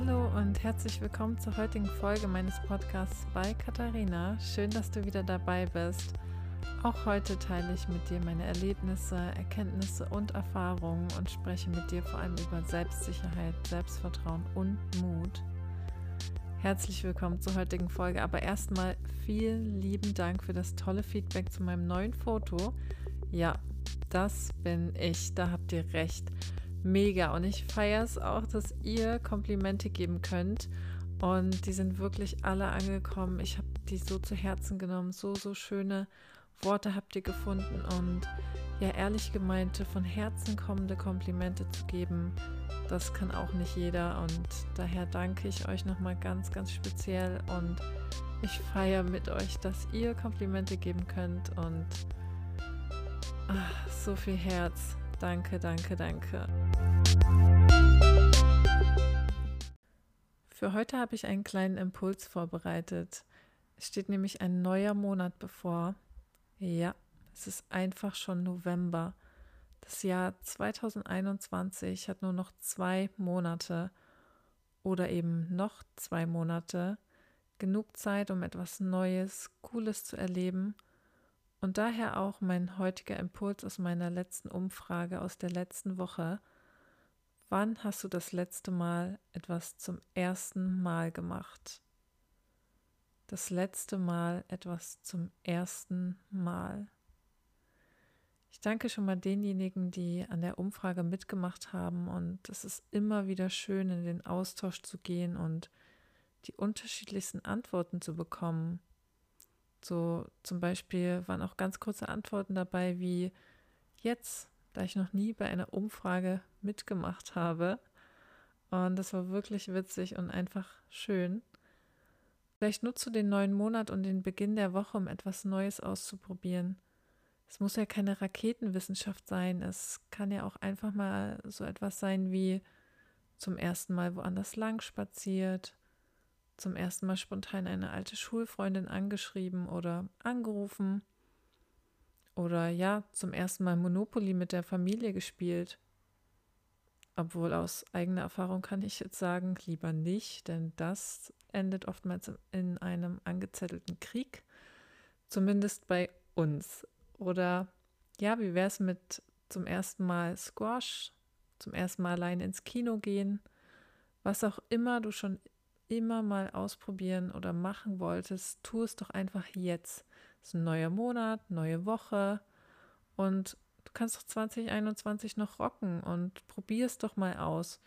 Hallo und herzlich willkommen zur heutigen Folge meines Podcasts bei Katharina. Schön, dass du wieder dabei bist. Auch heute teile ich mit dir meine Erlebnisse, Erkenntnisse und Erfahrungen und spreche mit dir vor allem über Selbstsicherheit, Selbstvertrauen und Mut. Herzlich willkommen zur heutigen Folge. Aber erstmal vielen lieben Dank für das tolle Feedback zu meinem neuen Foto. Ja, das bin ich. Da habt ihr recht. Mega. Und ich feiere es auch, dass ihr Komplimente geben könnt. Und die sind wirklich alle angekommen. Ich habe die so zu Herzen genommen. So, so schöne Worte habt ihr gefunden. Und ja, ehrlich gemeinte, von Herzen kommende Komplimente zu geben, das kann auch nicht jeder und daher danke ich euch nochmal ganz, ganz speziell und ich feiere mit euch, dass ihr Komplimente geben könnt und ach, so viel Herz. Danke, danke, danke. Für heute habe ich einen kleinen Impuls vorbereitet. Es steht nämlich ein neuer Monat bevor. Ja, es ist einfach schon November. Das Jahr 2021 hat nur noch zwei Monate oder eben noch zwei Monate. Genug Zeit, um etwas Neues, Cooles zu erleben. Und daher auch mein heutiger Impuls aus meiner letzten Umfrage aus der letzten Woche. Wann hast du das letzte Mal etwas zum ersten Mal gemacht? Das letzte Mal etwas zum ersten Mal. Ich danke schon mal denjenigen, die an der Umfrage mitgemacht haben. Und es ist immer wieder schön, in den Austausch zu gehen und die unterschiedlichsten Antworten zu bekommen. So zum Beispiel waren auch ganz kurze Antworten dabei wie jetzt, da ich noch nie bei einer Umfrage mitgemacht habe. Und das war wirklich witzig und einfach schön. Vielleicht nutzt du den neuen Monat und den Beginn der Woche, um etwas Neues auszuprobieren. Es muss ja keine Raketenwissenschaft sein. Es kann ja auch einfach mal so etwas sein wie zum ersten Mal woanders lang spaziert, zum ersten Mal spontan eine alte Schulfreundin angeschrieben oder angerufen oder ja, zum ersten Mal Monopoly mit der Familie gespielt. Obwohl aus eigener Erfahrung kann ich jetzt sagen, lieber nicht, denn das endet oftmals in einem angezettelten Krieg. Zumindest bei uns. Oder ja, wie wäre es mit zum ersten Mal Squash, zum ersten Mal allein ins Kino gehen, was auch immer du schon immer mal ausprobieren oder machen wolltest, tu es doch einfach jetzt. Es ist ein neuer Monat, neue Woche und du kannst doch 2021 noch rocken und probier es doch mal aus.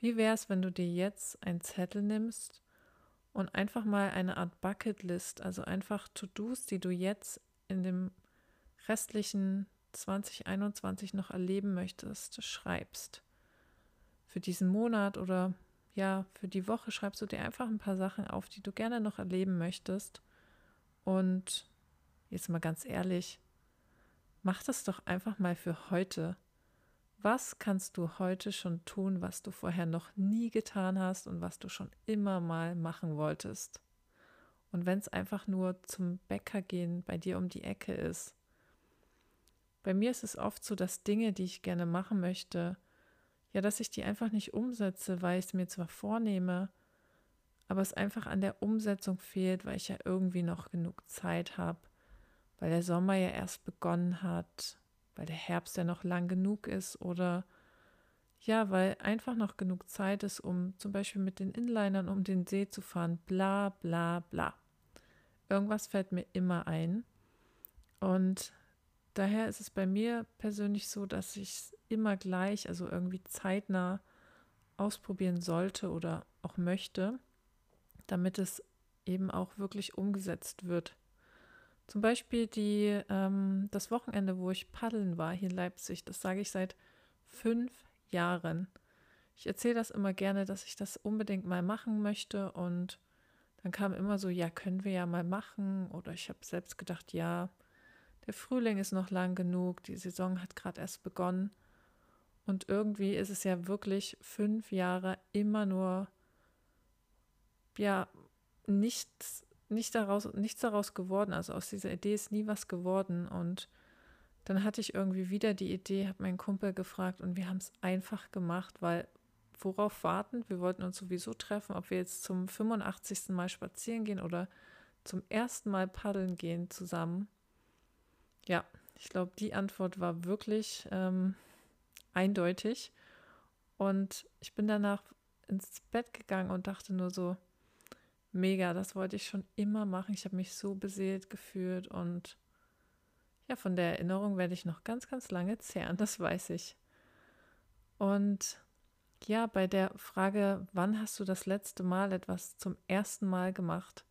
Wie wäre es, wenn du dir jetzt einen Zettel nimmst und einfach mal eine Art Bucketlist, also einfach To-Dos, die du jetzt in dem restlichen 2021 noch erleben möchtest, schreibst. Für diesen Monat oder ja, für die Woche schreibst du dir einfach ein paar Sachen auf, die du gerne noch erleben möchtest. Und jetzt mal ganz ehrlich, mach das doch einfach mal für heute. Was kannst du heute schon tun, was du vorher noch nie getan hast und was du schon immer mal machen wolltest? Und wenn es einfach nur zum Bäcker gehen bei dir um die Ecke ist, bei mir ist es oft so, dass Dinge, die ich gerne machen möchte, ja, dass ich die einfach nicht umsetze, weil ich es mir zwar vornehme, aber es einfach an der Umsetzung fehlt, weil ich ja irgendwie noch genug Zeit habe, weil der Sommer ja erst begonnen hat, weil der Herbst ja noch lang genug ist oder ja, weil einfach noch genug Zeit ist, um zum Beispiel mit den Inlinern um den See zu fahren, bla bla bla. Irgendwas fällt mir immer ein. Und daher ist es bei mir persönlich so, dass ich es immer gleich, also irgendwie zeitnah ausprobieren sollte oder auch möchte, damit es eben auch wirklich umgesetzt wird. Zum Beispiel die, ähm, das Wochenende, wo ich paddeln war hier in Leipzig, das sage ich seit fünf Jahren. Ich erzähle das immer gerne, dass ich das unbedingt mal machen möchte und dann kam immer so, ja, können wir ja mal machen oder ich habe selbst gedacht, ja, der Frühling ist noch lang genug, die Saison hat gerade erst begonnen. Und irgendwie ist es ja wirklich fünf Jahre immer nur, ja, nichts, nicht daraus, nichts daraus geworden. Also aus dieser Idee ist nie was geworden. Und dann hatte ich irgendwie wieder die Idee, habe meinen Kumpel gefragt und wir haben es einfach gemacht, weil worauf warten. Wir wollten uns sowieso treffen, ob wir jetzt zum 85. Mal spazieren gehen oder zum ersten Mal paddeln gehen zusammen. Ja, ich glaube, die Antwort war wirklich ähm, eindeutig. Und ich bin danach ins Bett gegangen und dachte nur so, mega, das wollte ich schon immer machen. Ich habe mich so beseelt gefühlt und ja, von der Erinnerung werde ich noch ganz, ganz lange zehren, das weiß ich. Und ja, bei der Frage, wann hast du das letzte Mal etwas zum ersten Mal gemacht,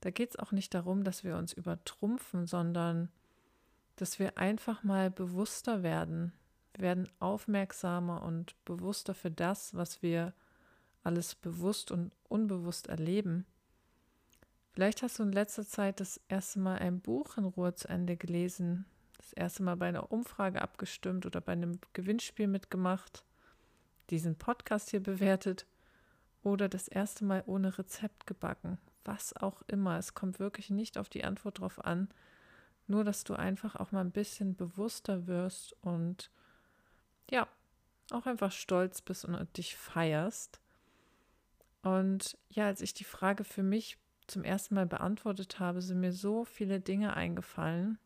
da geht es auch nicht darum, dass wir uns übertrumpfen, sondern dass wir einfach mal bewusster werden. Werden aufmerksamer und bewusster für das, was wir alles bewusst und unbewusst erleben. Vielleicht hast du in letzter Zeit das erste Mal ein Buch in Ruhe zu Ende gelesen, das erste Mal bei einer Umfrage abgestimmt oder bei einem Gewinnspiel mitgemacht, diesen Podcast hier bewertet oder das erste Mal ohne Rezept gebacken. Was auch immer. Es kommt wirklich nicht auf die Antwort drauf an. Nur, dass du einfach auch mal ein bisschen bewusster wirst und ja, auch einfach stolz bist und dich feierst. Und ja, als ich die Frage für mich zum ersten Mal beantwortet habe, sind mir so viele Dinge eingefallen,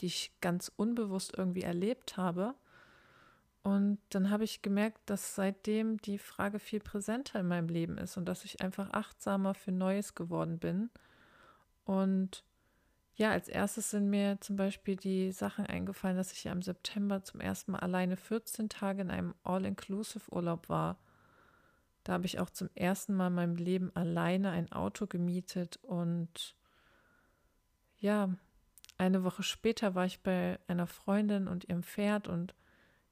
die ich ganz unbewusst irgendwie erlebt habe. Und dann habe ich gemerkt, dass seitdem die Frage viel präsenter in meinem Leben ist und dass ich einfach achtsamer für Neues geworden bin. Und ja, als erstes sind mir zum Beispiel die Sachen eingefallen, dass ich ja im September zum ersten Mal alleine 14 Tage in einem All-Inclusive-Urlaub war. Da habe ich auch zum ersten Mal in meinem Leben alleine ein Auto gemietet und ja, eine Woche später war ich bei einer Freundin und ihrem Pferd und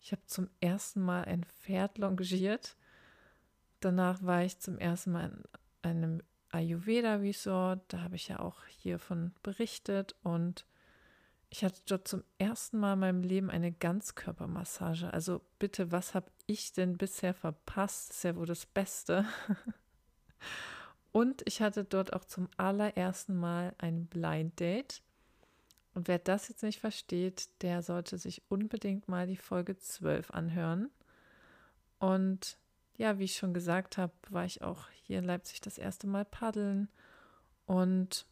ich habe zum ersten Mal ein Pferd longiert. Danach war ich zum ersten Mal in einem Ayurveda Resort. Da habe ich ja auch hiervon berichtet und ich hatte dort zum ersten Mal in meinem Leben eine Ganzkörpermassage. Also bitte, was habe ich denn bisher verpasst? Das ist ja wohl das Beste. Und ich hatte dort auch zum allerersten Mal ein Blind Date. Und wer das jetzt nicht versteht, der sollte sich unbedingt mal die Folge 12 anhören. Und ja, wie ich schon gesagt habe, war ich auch hier in Leipzig das erste Mal paddeln. Und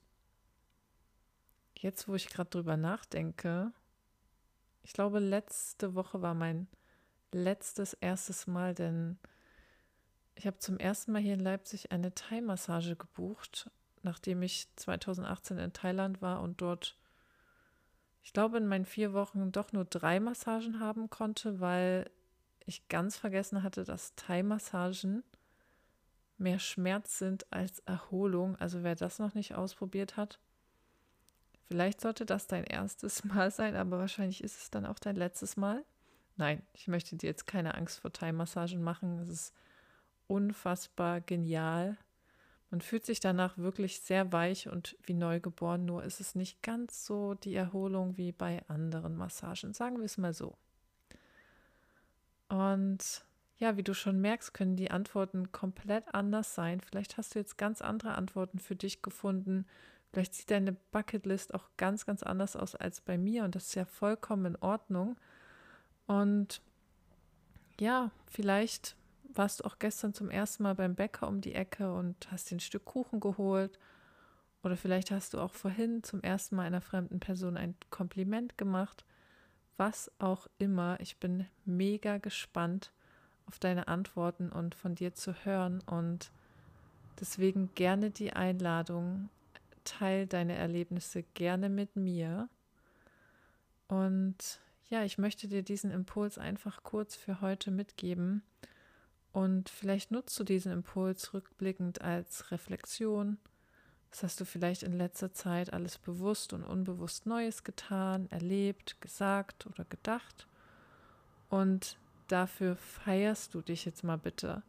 jetzt, wo ich gerade drüber nachdenke, ich glaube, letzte Woche war mein letztes erstes Mal, denn ich habe zum ersten Mal hier in Leipzig eine Thai-Massage gebucht, nachdem ich 2018 in Thailand war und dort, ich glaube, in meinen vier Wochen doch nur drei Massagen haben konnte, weil ich ganz vergessen hatte, dass Thai-Massagen mehr Schmerz sind als Erholung. Also wer das noch nicht ausprobiert hat, Vielleicht sollte das dein erstes Mal sein, aber wahrscheinlich ist es dann auch dein letztes Mal. Nein, ich möchte dir jetzt keine Angst vor Thai-Massagen machen. Es ist unfassbar genial. Man fühlt sich danach wirklich sehr weich und wie neugeboren, nur ist es nicht ganz so die Erholung wie bei anderen Massagen. Sagen wir es mal so. Und ja, wie du schon merkst, können die Antworten komplett anders sein. Vielleicht hast du jetzt ganz andere Antworten für dich gefunden, Vielleicht sieht deine Bucketlist auch ganz, ganz anders aus als bei mir und das ist ja vollkommen in Ordnung. Und ja, vielleicht warst du auch gestern zum ersten Mal beim Bäcker um die Ecke und hast dir ein Stück Kuchen geholt. Oder vielleicht hast du auch vorhin zum ersten Mal einer fremden Person ein Kompliment gemacht. Was auch immer. Ich bin mega gespannt auf deine Antworten und von dir zu hören. Und deswegen gerne die Einladung, teile deine Erlebnisse gerne mit mir. Und ja, ich möchte dir diesen Impuls einfach kurz für heute mitgeben. Und vielleicht nutzt du diesen Impuls rückblickend als Reflexion. Was hast du vielleicht in letzter Zeit alles bewusst und unbewusst Neues getan, erlebt, gesagt oder gedacht? Und dafür feierst du dich jetzt mal bitte.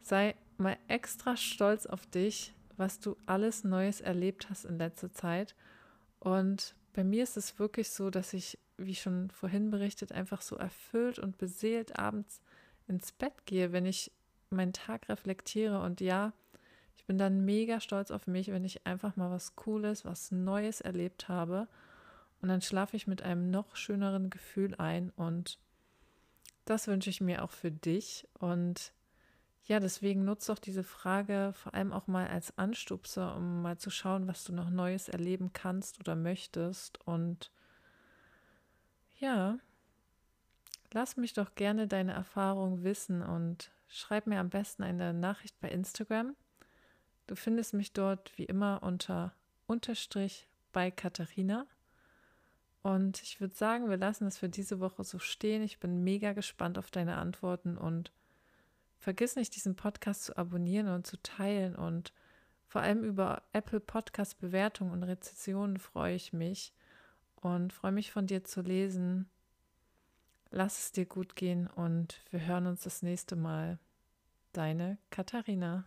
Sei mal extra stolz auf dich, was du alles Neues erlebt hast in letzter Zeit. Und bei mir ist es wirklich so, dass ich, wie schon vorhin berichtet, einfach so erfüllt und beseelt abends ins Bett gehe, wenn ich meinen Tag reflektiere. Und ja, bin dann mega stolz auf mich, wenn ich einfach mal was Cooles, was Neues erlebt habe. Und dann schlafe ich mit einem noch schöneren Gefühl ein. Und das wünsche ich mir auch für dich. Und ja, deswegen nutzt doch diese Frage vor allem auch mal als Anstupser, um mal zu schauen, was du noch Neues erleben kannst oder möchtest. Und ja, lass mich doch gerne deine Erfahrung wissen und schreib mir am besten eine Nachricht bei Instagram. Du findest mich dort wie immer unter Unterstrich bei Katharina. Und ich würde sagen, wir lassen es für diese Woche so stehen. Ich bin mega gespannt auf deine Antworten und vergiss nicht, diesen Podcast zu abonnieren und zu teilen. Und vor allem über Apple Podcast Bewertungen und Rezessionen freue ich mich und freue mich von dir zu lesen. Lass es dir gut gehen und wir hören uns das nächste Mal. Deine Katharina.